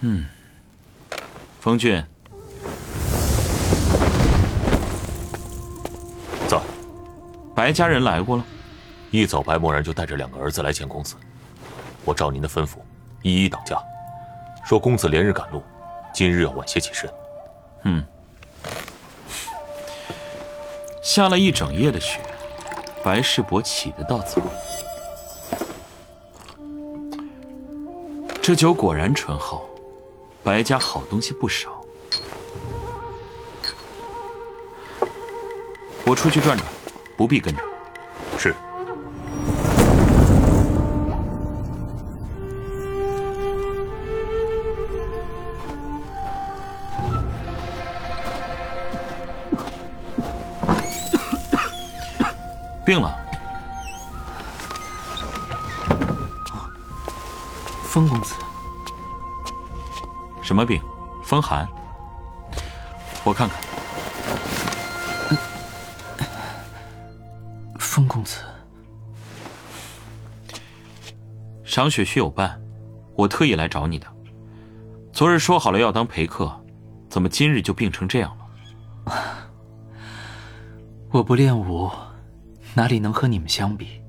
嗯，冯俊，走。白家人来过了。一早，白默然就带着两个儿子来见公子。我照您的吩咐，一一挡驾，说公子连日赶路，今日要晚些起身。嗯。下了一整夜的雪，白世伯起得到早。这酒果然醇厚，白家好东西不少。我出去转转，不必跟着。是。病了，看看。风公子，赏雪须有伴，我特意来找你的。昨日说好了要当陪客，怎么今日就病成这样了？我不练武。哪里能和你们相比？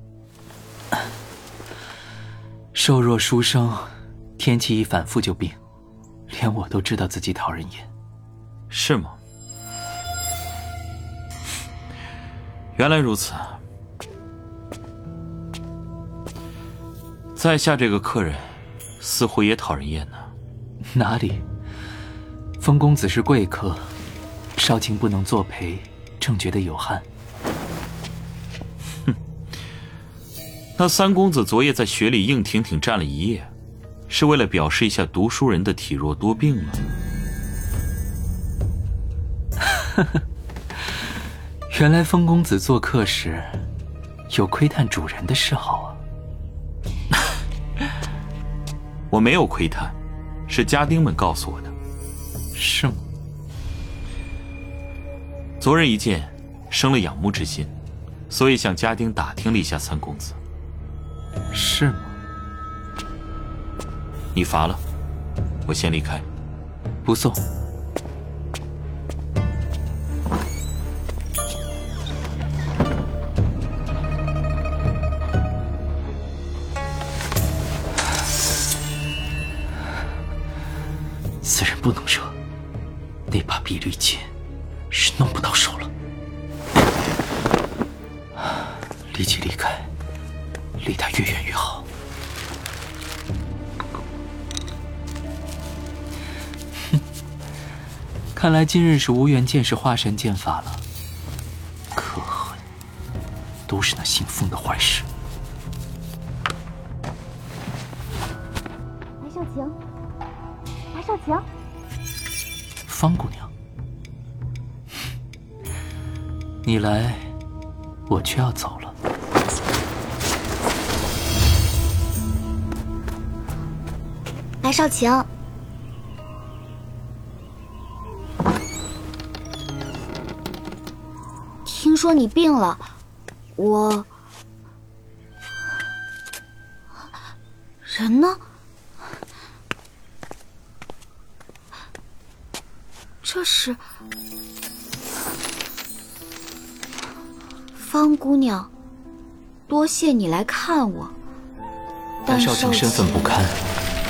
瘦弱书生，天气一反复就病，连我都知道自己讨人厌。是吗？原来如此。在下这个客人，似乎也讨人厌呢。哪里？风公子是贵客，少卿不能作陪，正觉得有憾。哼那三公子昨夜在雪里硬挺挺站了一夜，是为了表示一下读书人的体弱多病吗？原来风公子做客时，有窥探主人的嗜好啊！我没有窥探，是家丁们告诉我的。是吗？昨日一见，生了仰慕之心，所以向家丁打听了一下三公子。是吗？你乏了，我先离开。不送。不能惹，那把碧绿剑是弄不到手了。立即离开。离他越远越好。哼，看来今日是无缘见识化神剑法了。可恨，都是那姓风的坏事。要走了。白少晴，听说你病了，我娘，多谢你来看我。但少卿身份不堪。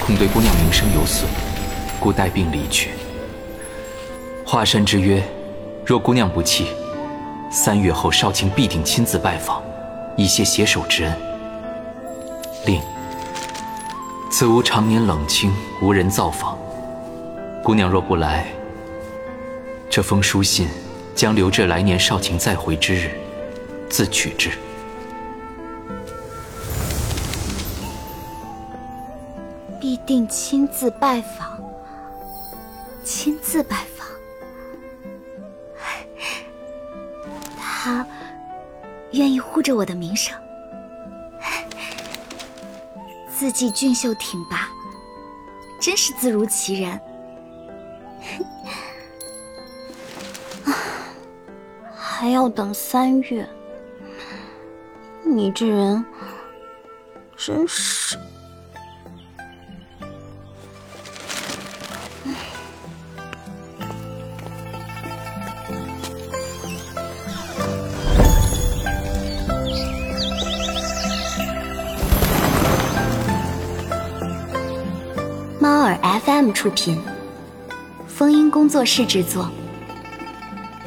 恐对姑娘名声有损，故带病离去。华山之约，若姑娘不弃，三月后少卿必定亲自拜访，以谢携手之恩。另，此屋常年冷清，无人造访。姑娘若不来，这封书信将留至来年少卿再回之日，自取之。必定亲自拜访，亲自拜访。他愿意护着我的名声，字迹俊秀挺拔，真是字如其人。还要等三月，你这人真是猫耳 FM 出品，风音工作室制作，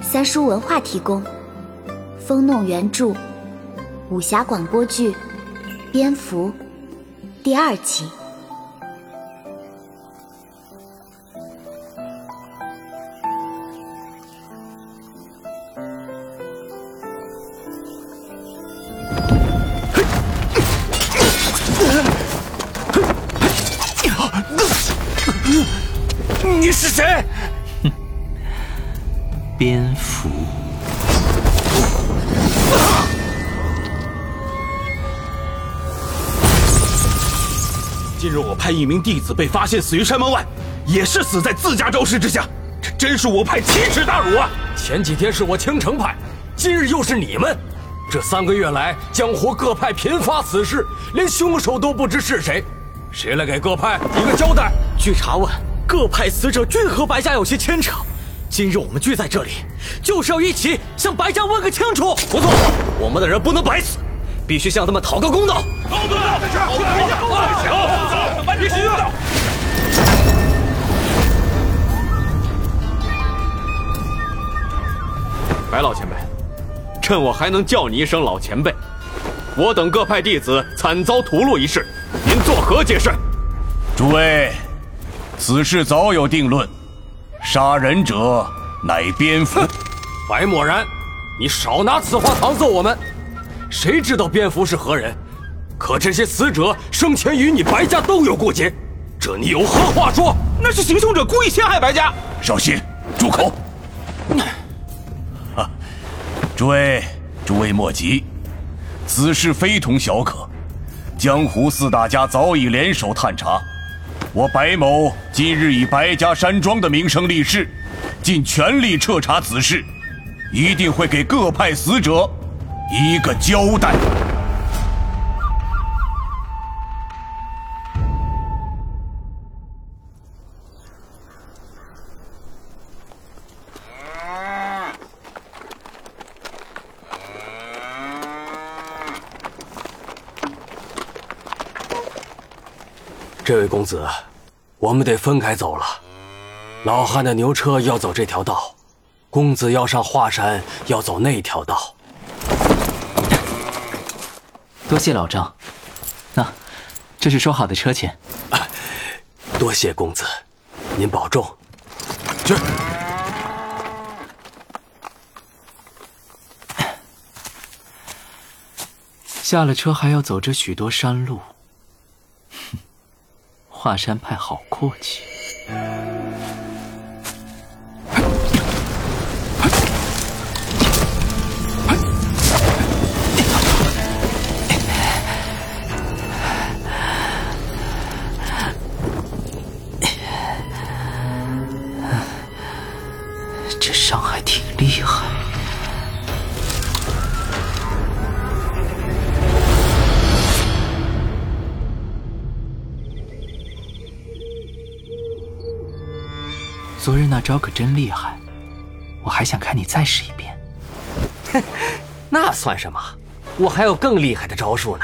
三叔文化提供，风弄原著。武侠广播剧《蝙蝠》第二集。你是谁？日我派一名弟子被发现死于山门外，也是死在自家招式之下，这真是我派奇耻大辱啊！前几天是我青城派，今日又是你们。这三个月来，江湖各派频发此事，连凶手都不知是谁。谁来给各派一个交代？据查问，各派死者均和白家有些牵扯。今日我们聚在这里，就是要一起向白家问个清楚。不错，我们的人不能白死，必须向他们讨个公道。好的，好的，行，必须的。白老前辈，趁我还能叫你一声老前辈，我等各派弟子惨遭屠戮一事，您作何解释？诸位，此事早有定论，杀人者乃蝙蝠。白漠然，你少拿此话搪塞我们。谁知道蝙蝠是何人？可这些死者生前与你白家都有过节，这你有何话说？那是行凶者故意陷害白家。少心，住口！哈，诸位，诸位莫急，此事非同小可。江湖四大家早已联手探查，我白某今日以白家山庄的名声立誓，尽全力彻查此事，一定会给各派死者一个交代。这位公子，我们得分开走了。老汉的牛车要走这条道，公子要上华山要走那条道。多谢老张，那这是说好的车钱。多谢公子，您保重。去。下了车还要走着许多山路。华山派好阔气。这伤还挺厉害。昨日那招可真厉害，我还想看你再试一遍。哼 那算什么？我还有更厉害的招数呢。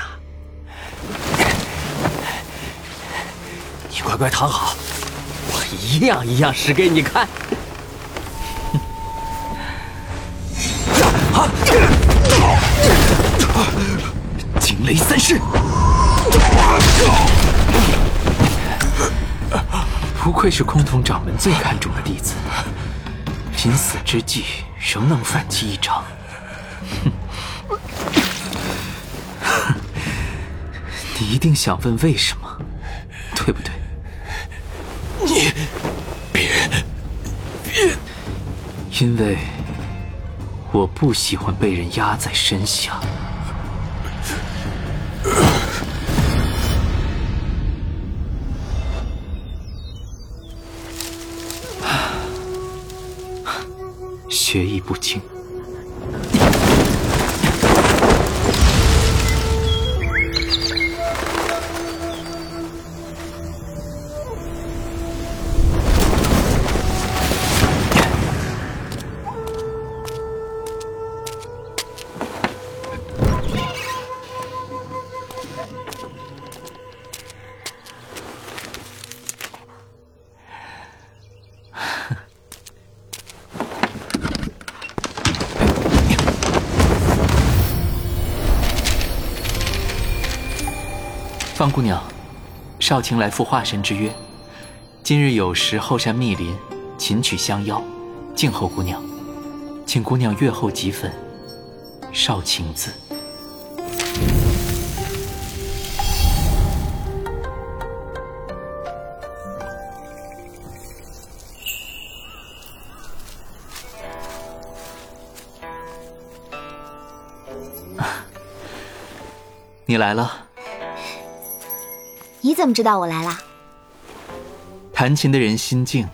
你乖乖躺好，我一样一样使给你看。惊雷三式，不愧是空峒掌门最看重的弟子，临死之际仍能反击一掌。哼，你一定想问为什么，对不对？你别别，因为我不喜欢被人压在身下。不清。姑娘，少卿来赴化神之约，今日有时后山密林，琴曲相邀，静候姑娘，请姑娘月后即分。少卿字。你来了。你怎么知道我来了？弹琴的人心静，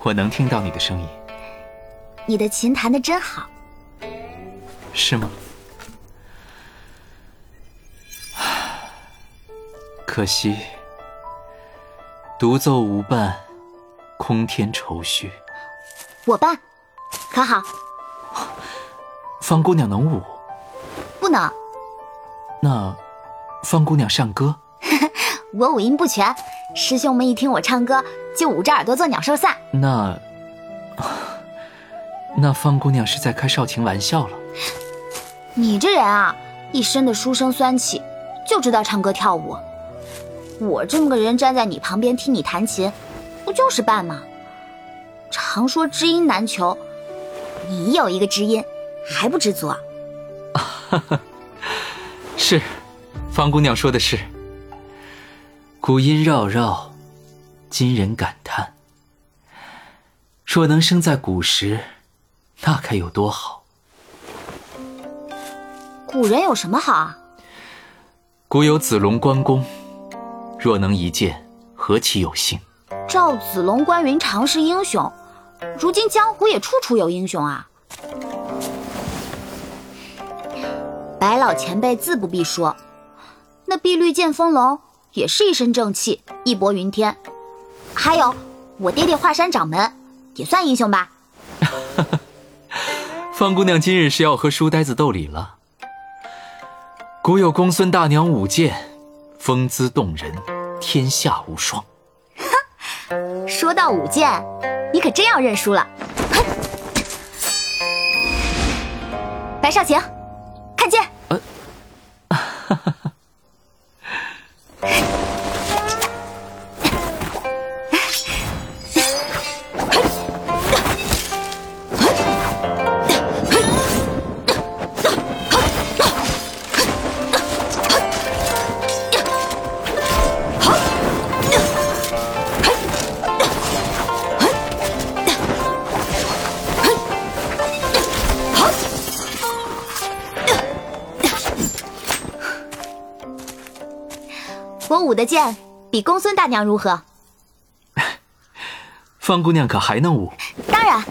我能听到你的声音。你的琴弹得真好。是吗？可惜独奏无伴，空添愁绪。我伴，可好？方姑娘能舞？不能。那方姑娘善歌？我五音不全，师兄们一听我唱歌，就捂着耳朵做鸟兽散。那 那方姑娘是在开少卿玩笑了。你这人啊，一身的书生酸气，就知道唱歌跳舞。我这么个人站在你旁边听你弹琴，不就是伴吗？常说知音难求，你有一个知音，还不知足？啊 是，方姑娘说的是。古音绕绕，今人感叹。若能生在古时，那该有多好！古人有什么好啊？古有子龙关公，若能一见，何其有幸！赵子龙、关云长是英雄，如今江湖也处处有英雄啊。白老前辈自不必说，那碧绿剑锋龙也是一身正气，义薄云天。还有我爹爹华山掌门，也算英雄吧。方姑娘今日是要和书呆子斗礼了。古有公孙大娘舞剑，风姿动人，天下无双。哼，说到舞剑，你可真要认输了。哼，白少卿，看剑。呃，哈哈。Thank you. 舞的剑比公孙大娘如何？方姑娘可还能舞？当然。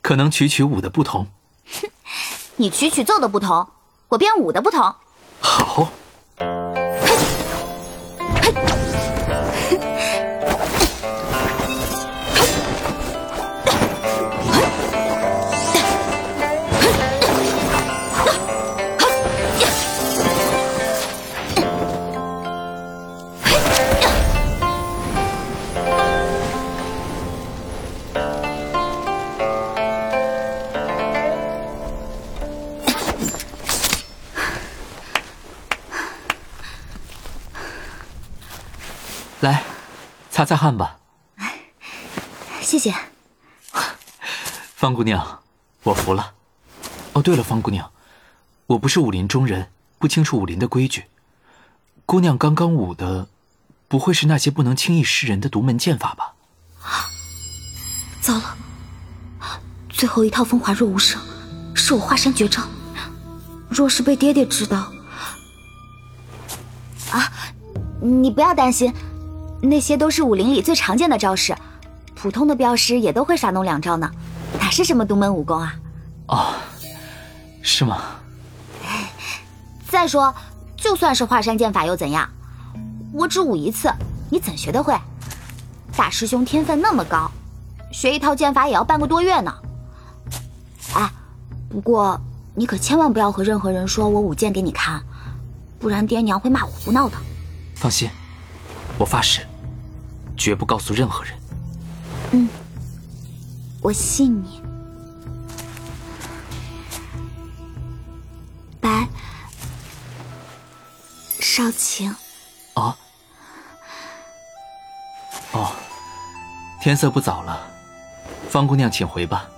可能曲曲舞的不同。哼，你曲曲奏的不同，我便舞的不同。好。擦擦汗吧。谢谢，方姑娘，我服了。哦，对了，方姑娘，我不是武林中人，不清楚武林的规矩。姑娘刚刚舞的，不会是那些不能轻易示人的独门剑法吧？糟了，最后一套风华若无声，是我华山绝招。若是被爹爹知道，啊，你不要担心。那些都是武林里最常见的招式，普通的镖师也都会耍弄两招呢，哪是什么独门武功啊？哦，是吗？再说，就算是华山剑法又怎样？我只舞一次，你怎学得会？大师兄天分那么高，学一套剑法也要半个多月呢。哎，不过你可千万不要和任何人说我舞剑给你看，不然爹娘会骂我胡闹的。放心。我发誓，绝不告诉任何人。嗯，我信你。白少卿，啊？哦，天色不早了，方姑娘请回吧。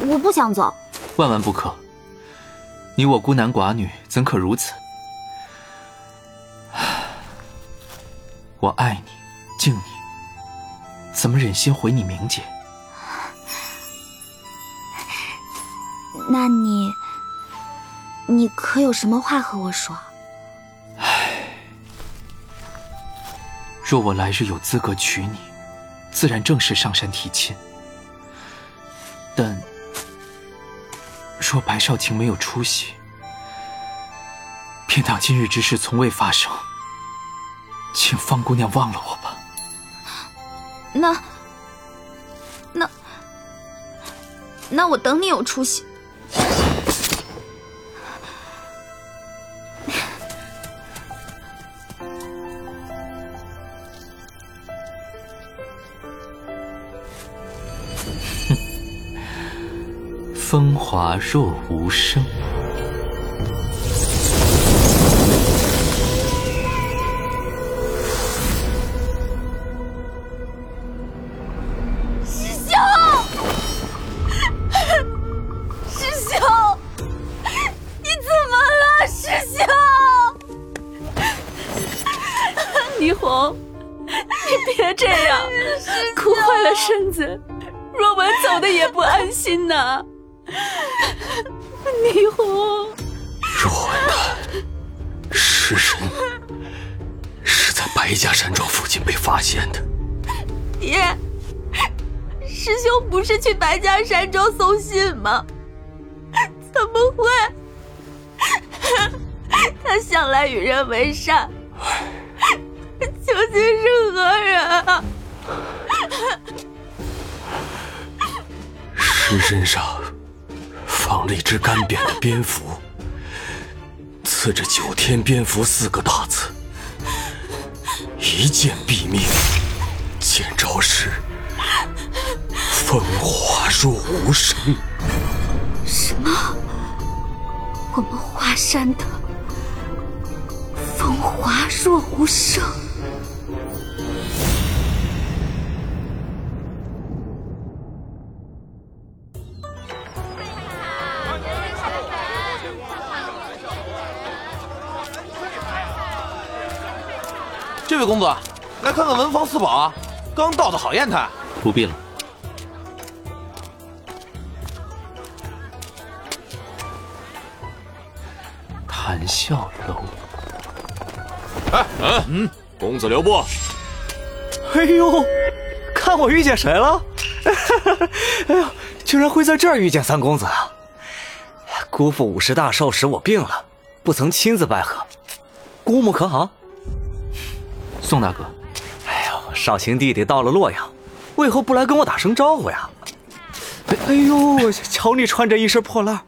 我不想走，万万不可！你我孤男寡女，怎可如此？我爱你，敬你，怎么忍心毁你名节？那你，你可有什么话和我说？唉若我来日有资格娶你，自然正式上山提亲。但若白少卿没有出息，便当今日之事从未发生。请方姑娘忘了我吧。那，那，那我等你有出息。风华若无声。是去白家山庄送信吗？怎么会？他向来与人为善，究竟是何人啊？尸身上放了一只干瘪的蝙蝠，刺着“九天蝙蝠”四个大字，一剑毙命。见招时，风华若无声。什么？我们华山的风华若无声？这位公子，来看看文房四宝啊！刚到的好砚台。不必了。谈笑楼。哎，嗯嗯，公子留步。哎呦，看我遇见谁了？哎呦，居然会在这儿遇见三公子啊！姑父五十大寿时我病了，不曾亲自拜贺。姑母可好？宋大哥，哎呦，少卿弟弟到了洛阳，为何不来跟我打声招呼呀？哎呦，瞧你穿着一身破烂，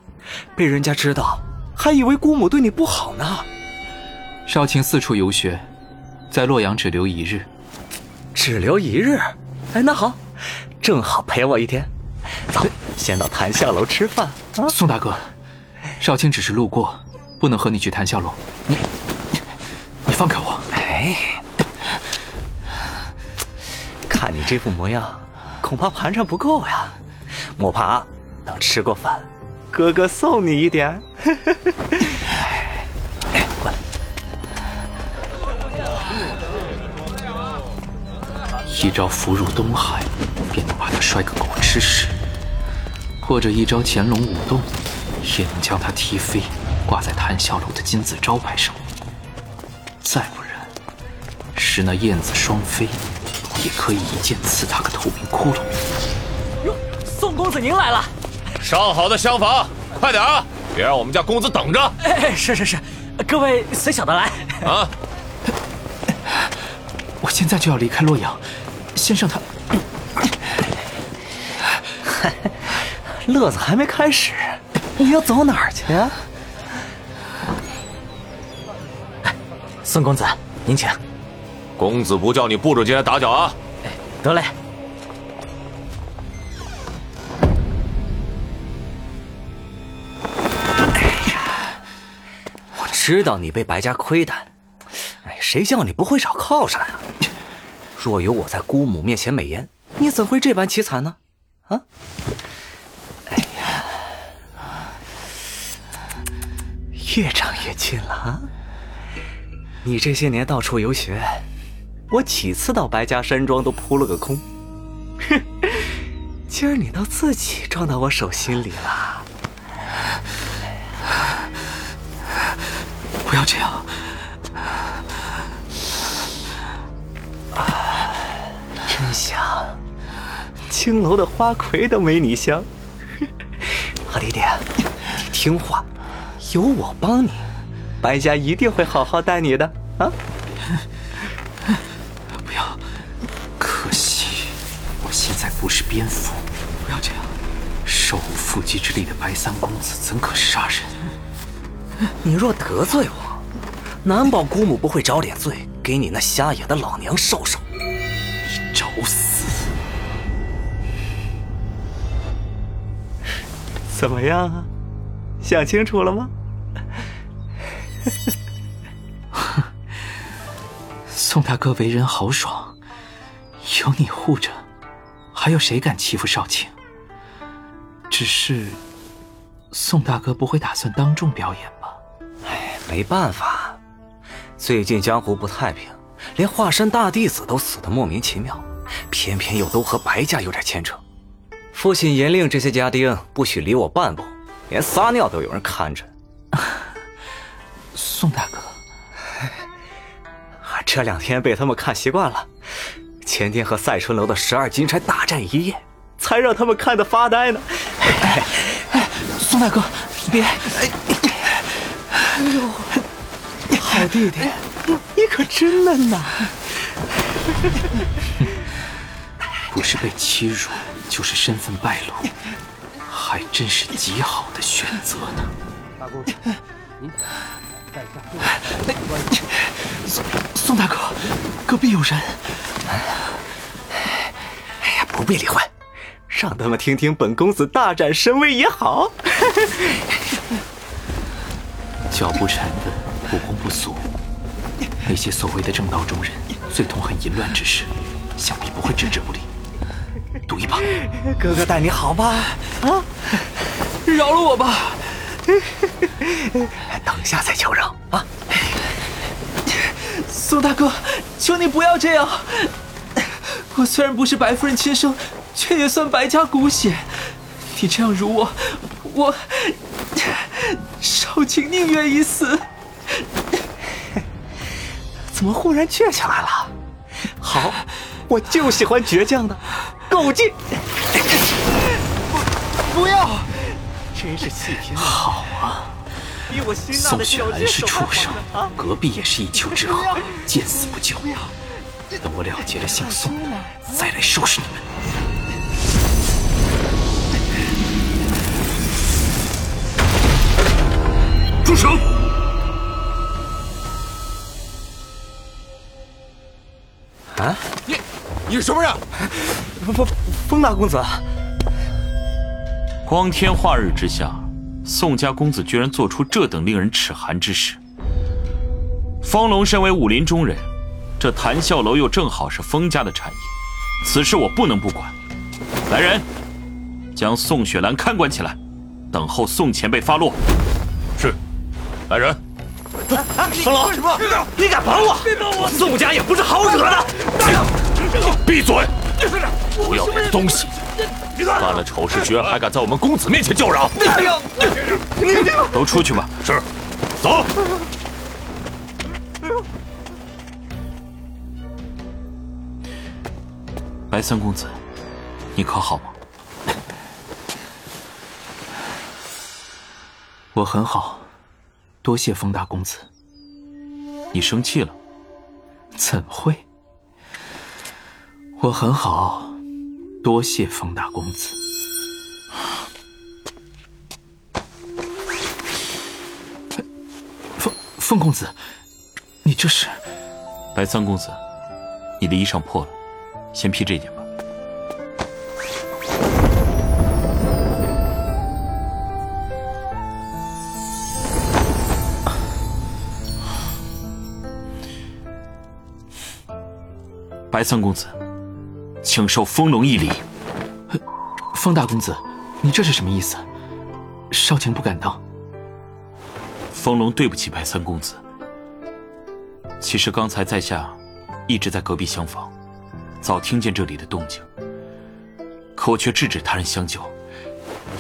被人家知道，还以为姑母对你不好呢。少卿四处游学，在洛阳只留一日。只留一日？哎，那好，正好陪我一天。走，先到谈笑楼吃饭。啊、宋大哥，少卿只是路过，不能和你去谈笑楼。你，你放开我！哎，看你这副模样，恐怕盘缠不够呀。莫怕，等吃过饭，哥哥送你一点。哎，过来。一招俘入东海，便能把他摔个狗吃屎；或者一招潜龙舞动，也能将他踢飞，挂在谈笑楼的金字招牌上。再不然，是那燕子双飞，也可以一剑刺他个透明窟窿。哟，宋公子您来了！上好的厢房，快点啊，别让我们家公子等着。哎，是是是，各位随小的来。啊！我现在就要离开洛阳。先生他，乐子还没开始，你要走哪儿去啊？宋公子，您请。公子不叫你不准进来打搅啊！哎，得嘞。知道你被白家亏待，哎，谁叫你不会找靠山啊？若有我在姑母面前美言，你怎会这般凄惨呢？啊？哎呀，越长越近了啊！你这些年到处游学，我几次到白家山庄都扑了个空。哼，今儿你倒自己撞到我手心里了。不要这样！真香，青楼的花魁都没你香。好弟弟，你听话，有我帮你。白家一定会好好待你的啊！不要，可惜我现在不是蝙蝠。不要这样，手无缚鸡之力的白三公子怎可杀人？你若得罪我，难保姑母不会找点罪给你那瞎眼的老娘受受。你找死！怎么样啊？想清楚了吗？宋大哥为人豪爽，有你护着，还有谁敢欺负少卿？只是，宋大哥不会打算当众表演没办法，最近江湖不太平，连华山大弟子都死得莫名其妙，偏偏又都和白家有点牵扯。父亲严令这些家丁不许离我半步，连撒尿都有人看着。宋大哥，这两天被他们看习惯了。前天和赛春楼的十二金钗大战一夜，才让他们看得发呆呢。哎，宋大哥，别！哎呦，好弟弟，你可真嫩呐！不是被欺辱，就是身份败露，还真是极好的选择呢。大公子，您。宋宋大哥，隔壁有人。哎呀，不必理会，让他们听听本公子大展神威也好。脚步沉稳，不公不俗。那些所谓的正道中人，最痛恨淫乱之事，想必不会置之不理。赌一把，哥哥待你好吧？啊，饶了我吧！等下再求饶啊！宋大哥，求你不要这样。我虽然不是白夫人亲生，却也算白家骨血。你这样辱我，我 少卿宁愿一死。怎么忽然倔起来了？好，我就喜欢倔强的，狗劲！不不要！真是气拼了！好啊，宋雪兰是畜生，隔壁也是一丘之貉，见死不救。等我了结了姓宋，再来收拾你们。住手！啊？你，你是什么人？风风大公子。光天化日之下，宋家公子居然做出这等令人齿寒之事。风龙身为武林中人，这谈笑楼又正好是风家的产业，此事我不能不管。来人，将宋雪兰看管起来，等候宋前辈发落。是，来人。风龙，什么？你敢绑我？别绑我！宋家也不是好惹的。闭嘴！不要脸的东西！犯了丑事，居然还敢在我们公子面前叫嚷！都出去吧。是，走。白三公子，你可好吗？我很好，多谢风大公子。你生气了？怎会？我很好。多谢风大公子。风风公子，你这是？白三公子，你的衣裳破了，先披这件吧白三公子，请受风龙一礼。风大公子，你这是什么意思？少卿不敢当。风龙对不起白三公子。其实刚才在下一直在隔壁厢房，早听见这里的动静，可我却制止他人相救，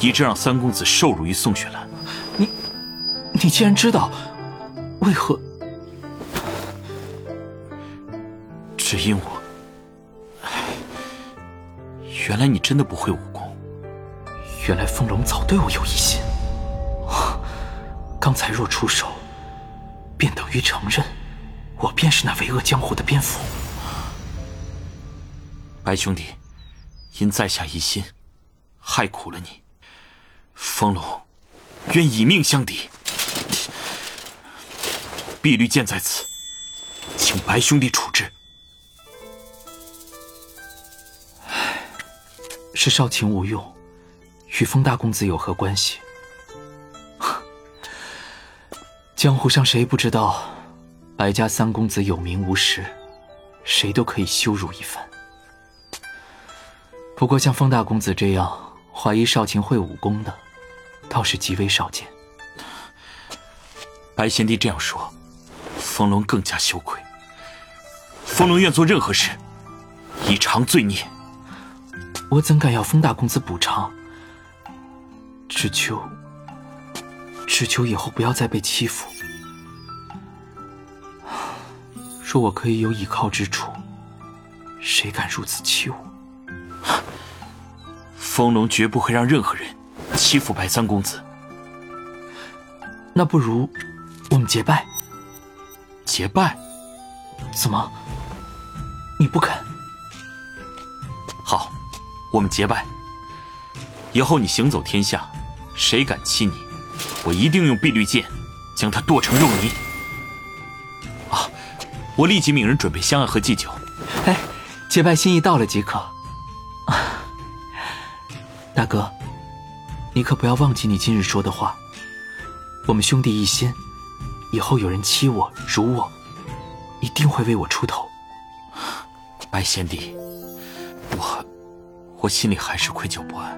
以致让三公子受辱于宋雪兰。你，你既然知道，为何？只因我……原来你真的不会武功。原来风龙早对我有疑心。刚才若出手，便等于承认。我便是那为恶江湖的蝙蝠，白兄弟，因在下疑心，害苦了你。风龙，愿以命相抵。碧绿剑在此，请白兄弟处置。是少卿无用，与风大公子有何关系？江湖上谁不知道？白家三公子有名无实，谁都可以羞辱一番。不过像风大公子这样怀疑少卿会武功的，倒是极为少见。白贤弟这样说，风龙更加羞愧。风龙愿做任何事，以偿罪孽。我怎敢要风大公子补偿？只求，只求以后不要再被欺负。若我可以有倚靠之处，谁敢如此欺我？风龙绝不会让任何人欺负白三公子。那不如我们结拜？结拜？怎么？你不肯？好，我们结拜。以后你行走天下，谁敢欺你，我一定用碧绿剑将他剁成肉泥。啊我立即命人准备香案和祭酒。哎，结拜心意到了即可。啊大哥，你可不要忘记你今日说的话。我们兄弟一心，以后有人欺我、辱我，一定会为我出头。白贤弟，我心里还是愧疚不安。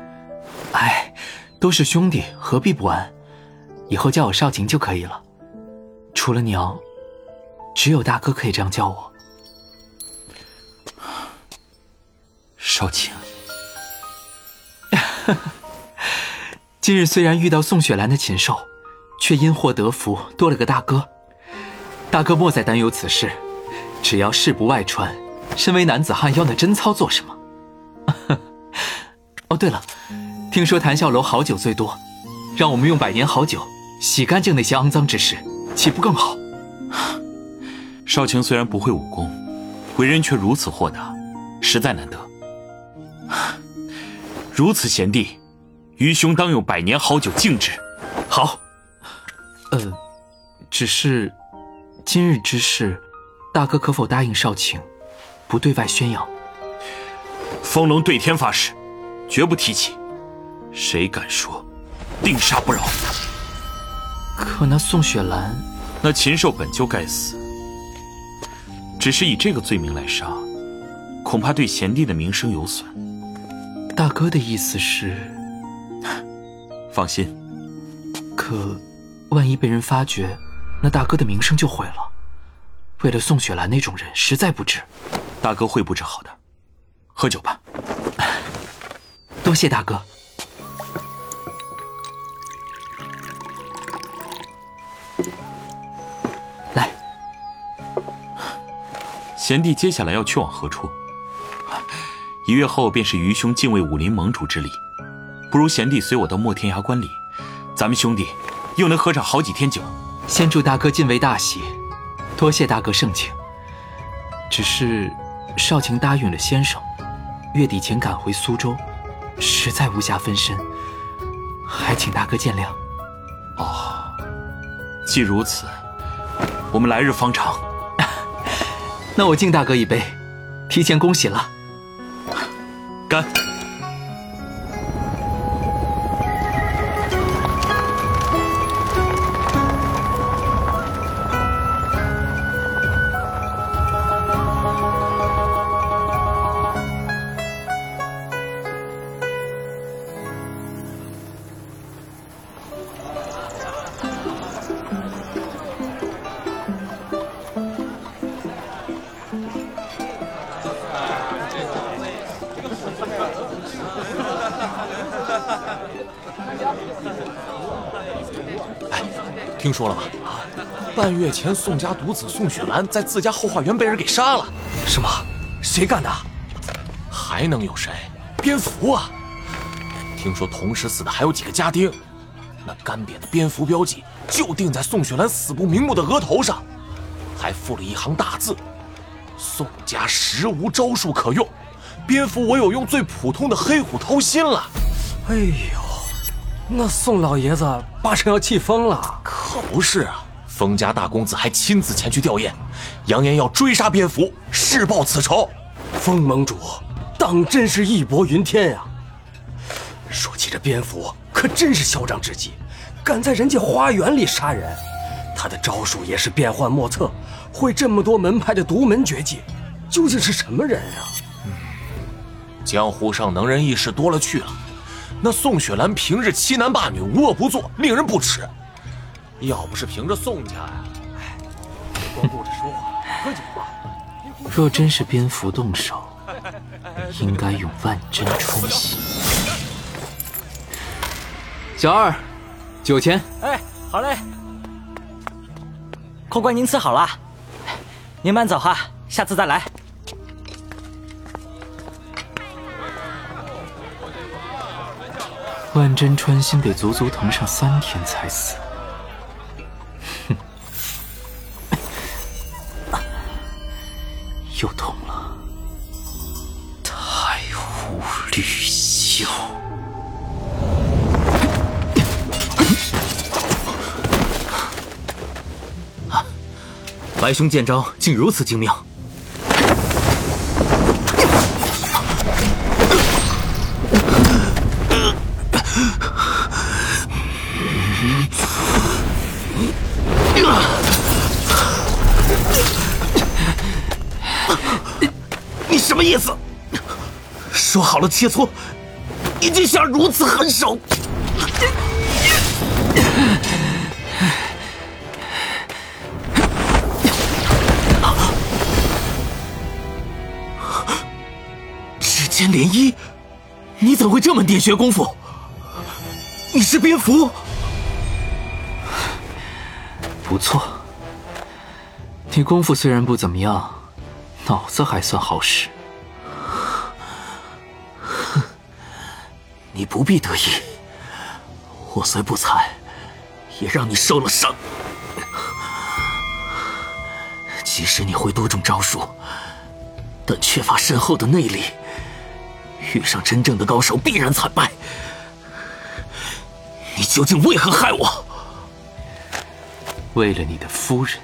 哎，都是兄弟，何必不安？以后叫我少晴就可以了。除了娘。只有大哥可以这样叫我，少卿。今日虽然遇到宋雪兰的禽兽，却因祸得福，多了个大哥。大哥莫再担忧此事，只要事不外传，身为男子汉要那贞操做什么？哦，对了，听说谈笑楼好酒最多，让我们用百年好酒洗干净那些肮脏之事，岂不更好？少卿虽然不会武功，为人却如此豁达，实在难得。如此贤弟，愚兄当用百年好酒敬之。好。呃，只是今日之事，大哥可否答应少卿，不对外宣扬？风龙对天发誓，绝不提起。谁敢说，定杀不饶。可那宋雪兰，那禽兽本就该死。只是以这个罪名来杀，恐怕对贤弟的名声有损。大哥的意思是，放心。可，万一被人发觉，那大哥的名声就毁了。为了宋雪兰那种人，实在不值。大哥会布置好的。喝酒吧。多谢大哥。来贤弟接下来要去往何处？一月后便是愚兄敬畏武林盟主之礼，不如贤弟随我到莫天涯观礼，咱们兄弟又能喝上好几天酒。先祝大哥晋为大喜，多谢大哥盛情。只是少卿答应了先生，月底前赶回苏州，实在无暇分身，还请大哥见谅。哦，既如此，我们来日方长。那我敬大哥一杯，提前恭喜了。干！哎，听说了吗？半月前，宋家独子宋雪兰在自家后花园被人给杀了。什么？谁干的？还能有谁？蝙蝠啊！听说同时死的还有几个家丁，那干瘪的蝙蝠标记就钉在宋雪兰死不瞑目的额头上，还附了一行大字：“宋家实无招数可用，蝙蝠唯有用最普通的黑虎掏心了。”哎呦，那宋老爷子八成要气疯了。可不是啊，封家大公子还亲自前去吊唁，扬言要追杀蝙蝠，誓报此仇。封盟主当真是义薄云天呀！说起这蝙蝠，可真是嚣张至极，敢在人家花园里杀人。他的招数也是变幻莫测，会这么多门派的独门绝技，究竟是什么人啊？嗯，江湖上能人异士多了去了。那宋雪兰平日欺男霸女，无恶不作，令人不齿。要不是凭着宋家呀，哎，光顾着说话喝酒吧。若真是蝙蝠动手，应该用万针穿心。小二，酒钱。哎，好嘞。客官您吃好了，您慢走哈，下次再来。万针穿心得足足疼上三天才死。哼，又痛了。太湖绿霄，白兄剑招竟如此精妙。好了切磋，你竟下如此狠手！指尖涟漪，你怎会这么点穴功夫？你是蝙蝠？不错，你功夫虽然不怎么样，脑子还算好使。不必得意，我虽不才，也让你受了伤。即使你会多种招数，但缺乏深厚的内力，遇上真正的高手必然惨败。你究竟为何害我？为了你的夫人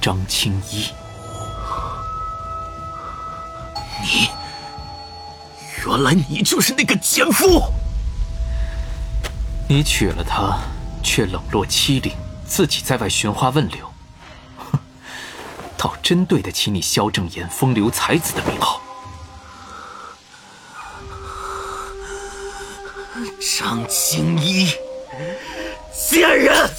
张青衣。原来你就是那个奸夫！你娶了她，却冷落欺凌，自己在外寻花问柳，哼，倒真对得起你萧正言风流才子的名号。张青衣，贱人！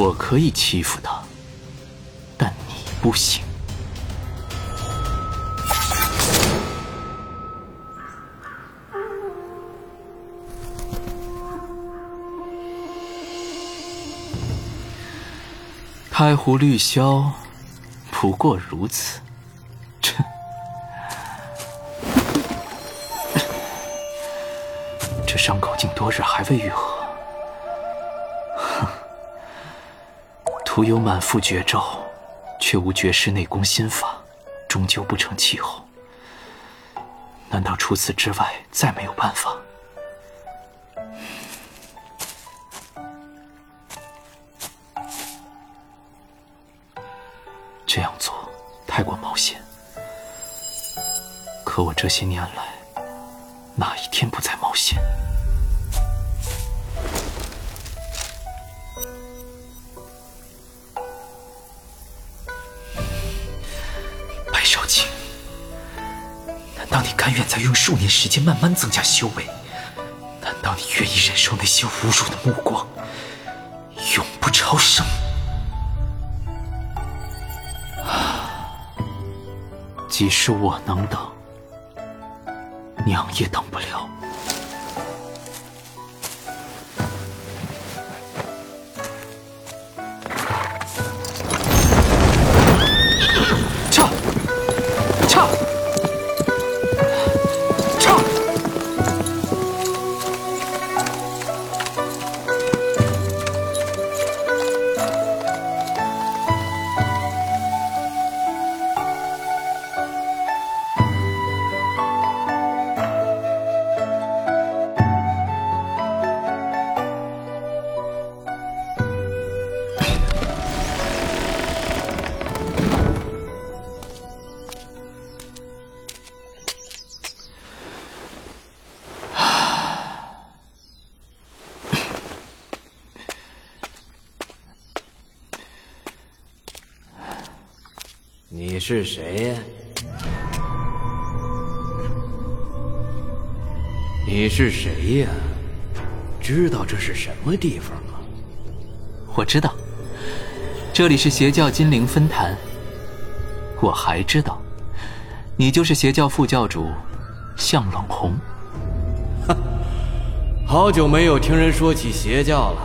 我可以欺负他，但你不行。太湖绿霄，不过如此。这，这伤口竟多日还未愈合。徒有满腹绝招，却无绝世内功心法，终究不成气候。难道除此之外再没有办法？这样做太过冒险。可我这些年来，哪一天不再冒险？用数年时间慢慢增加修为？难道你愿意忍受那些侮辱的目光，永不超生？啊！即使我能等，娘也等不了。是谁呀？你是谁呀？知道这是什么地方吗？我知道，这里是邪教金陵分坛。我还知道，你就是邪教副教主向冷红。好久没有听人说起邪教了。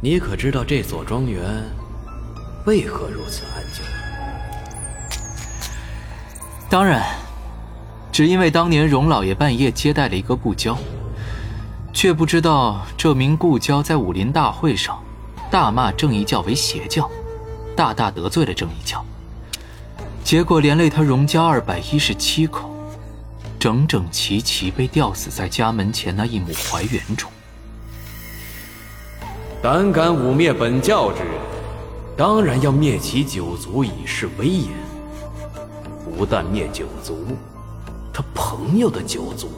你可知道这所庄园为何如此安静？只因为当年荣老爷半夜接待了一个故交，却不知道这名故交在武林大会上大骂正义教为邪教，大大得罪了正义教，结果连累他荣家二百一十七口，整整齐齐被吊死在家门前那一亩槐园中。胆敢污蔑本教之人，当然要灭其九族以示威严。不但灭九族，他朋友的九族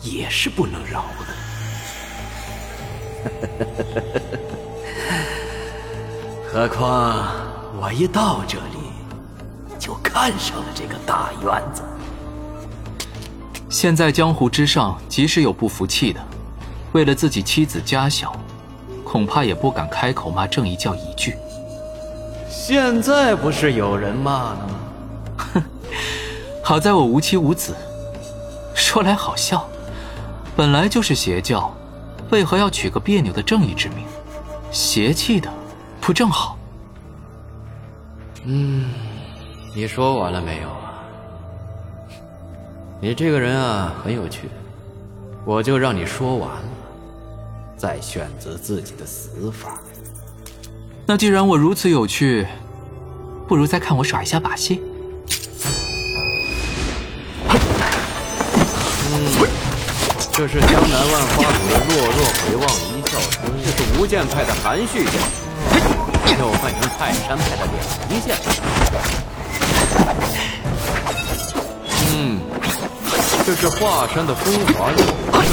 也是不能饶的。何况我一到这里，就看上了这个大院子。现在江湖之上，即使有不服气的，为了自己妻子家小，恐怕也不敢开口骂正义教一句。现在不是有人骂了吗？哼。好在我无妻无子，说来好笑，本来就是邪教，为何要取个别扭的正义之名？邪气的，不正好？嗯，你说完了没有啊？你这个人啊，很有趣，我就让你说完了，再选择自己的死法。那既然我如此有趣，不如再看我耍一下把戏。这是江南万花谷的落若回望一笑春，这是无剑派的含蓄剑，又换成泰山派的两仪剑。嗯，这是华山的风华流声。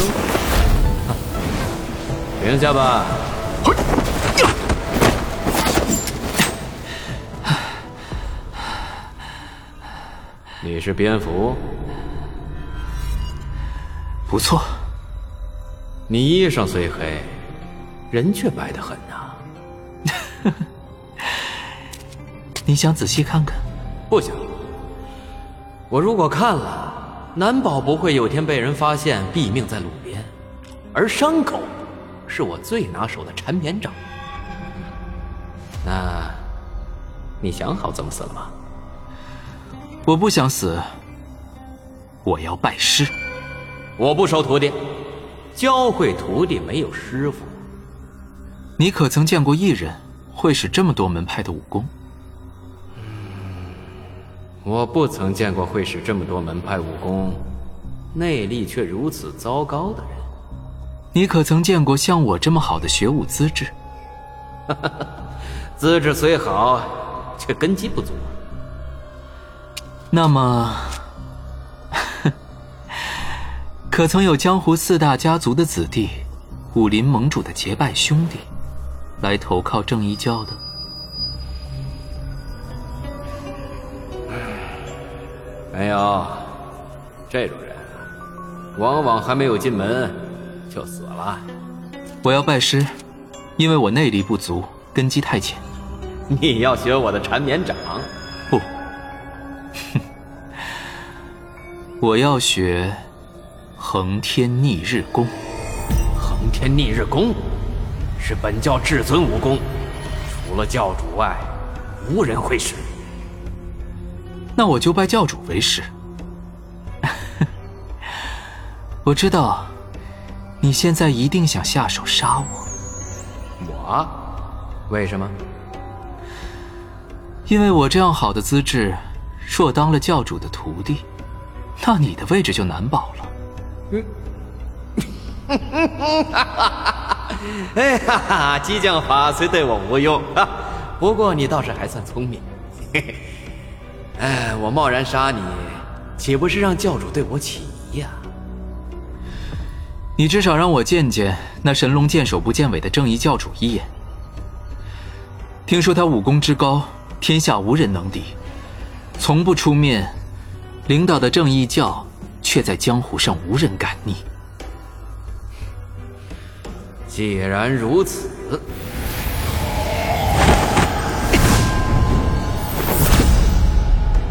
停下吧。你是蝙蝠。不错，你衣裳虽黑，人却白得很呐。你想仔细看看？不想。我如果看了，难保不会有天被人发现毙命在路边，而伤口是我最拿手的缠绵掌。那，你想好怎么死了吗？我不想死，我要拜师。我不收徒弟，教会徒弟没有师傅。你可曾见过一人会使这么多门派的武功？我不曾见过会使这么多门派武功，内力却如此糟糕的人。你可曾见过像我这么好的学武资质？资质虽好，却根基不足。那么。可曾有江湖四大家族的子弟，武林盟主的结拜兄弟，来投靠正义教的？没有，这种人，往往还没有进门就死了。我要拜师，因为我内力不足，根基太浅。你要学我的缠绵掌？不。哼。我要学横天逆日功。恒天逆日功是本教至尊武功，除了教主外，无人会使。那我就拜教主为师。我知道，你现在一定想下手杀我。我？为什么？因为我这样好的资质，若当了教主的徒弟，那你的位置就难保了。嗯。哎哈哈！激将法虽对我无用，不过你倒是还算聪明。哎，我贸然杀你，岂不是让教主对我起疑呀？你至少让我见见那神龙见首不见尾的正义教主一眼。听说他武功之高，天下无人能敌，从不出面，领导的正义教却在江湖上无人敢逆。既然如此，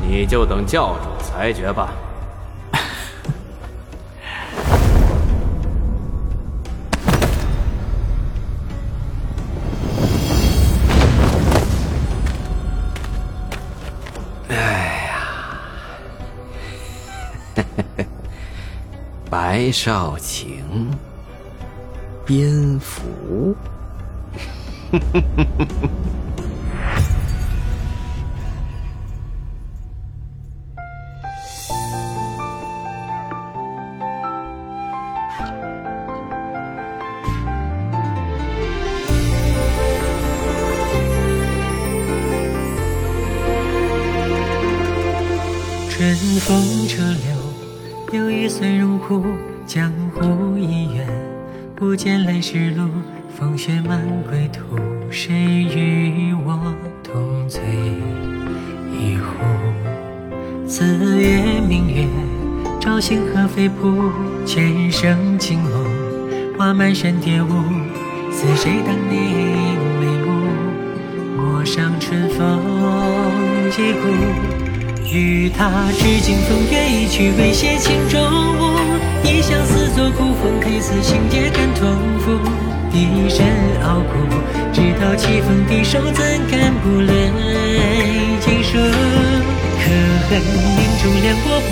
你就等教主裁决吧。白少晴，蝙蝠。春风车是路。风雪满归途，谁与我同醉一壶？四月明月，照星河飞瀑，前生情梦，画满山蝶舞。似谁当年眉目，陌上春风几股。与他至今风月一曲，未写情中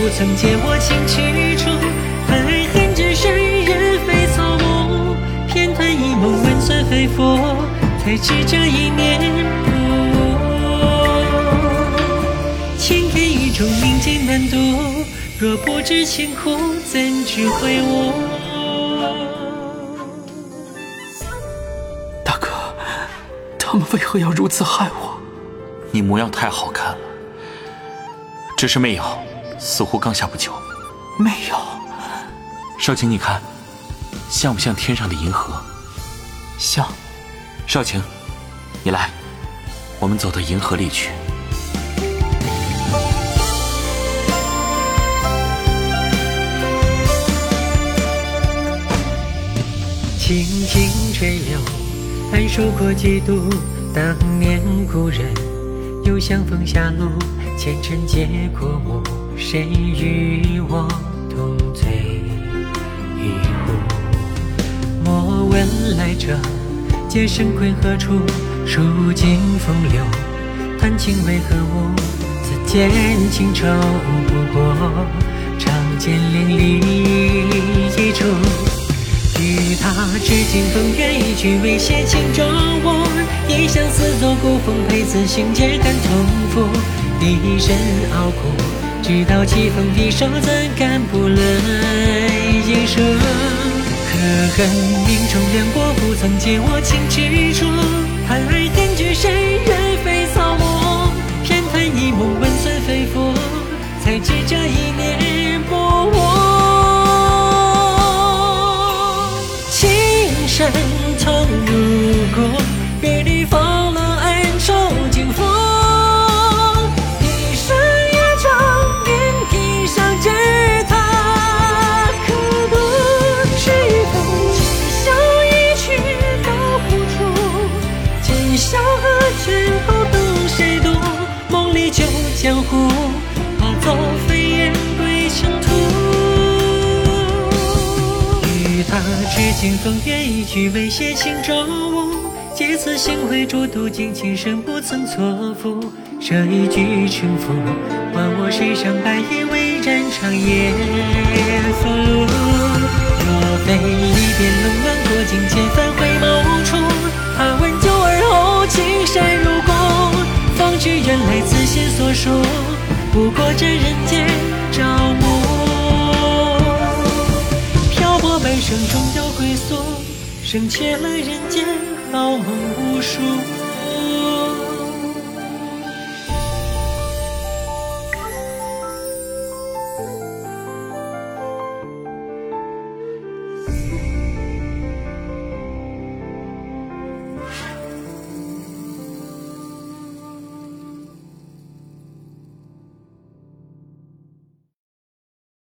不曾借我情去处。爱恨只是人非草木，偏叹一梦万算非佛，才知这一念。命尽难渡，若不知情苦，怎知悔悟？大哥，他们为何要如此害我？你模样太好看了，只是媚瑶似乎刚下不久。没有，少晴，你看，像不像天上的银河？像。少晴，你来，我们走到银河里去。轻轻吹柳，寒暑过几度。当年故人，又相逢狭路。前尘皆过目，谁与我同醉一壶？莫问来者，皆身归何处？数尽风流，叹情为何物？此间情仇不过，长剑连理一处。与他至今风月一曲，未写情中物。一相思作孤峰，陪此心结感痛苦。一身傲骨，直到棋逢敌手，怎敢不泪盈眶？可恨命中两国，不曾借我情之处。叹爱恨聚谁人非草木，偏叹一梦温存非佛，才知这一念不我。山痛如故，信风月一句未写轻舟误，借此心会逐渡尽情深不曾错付。这一句沉浮，换我水上白衣为战场也俘。若非一别冷暖过境千帆回眸处，怕问旧而后青山如故。方知原来此心所属，不过这人间朝暮。漂泊半生终究归宿，省却了人间好梦无数。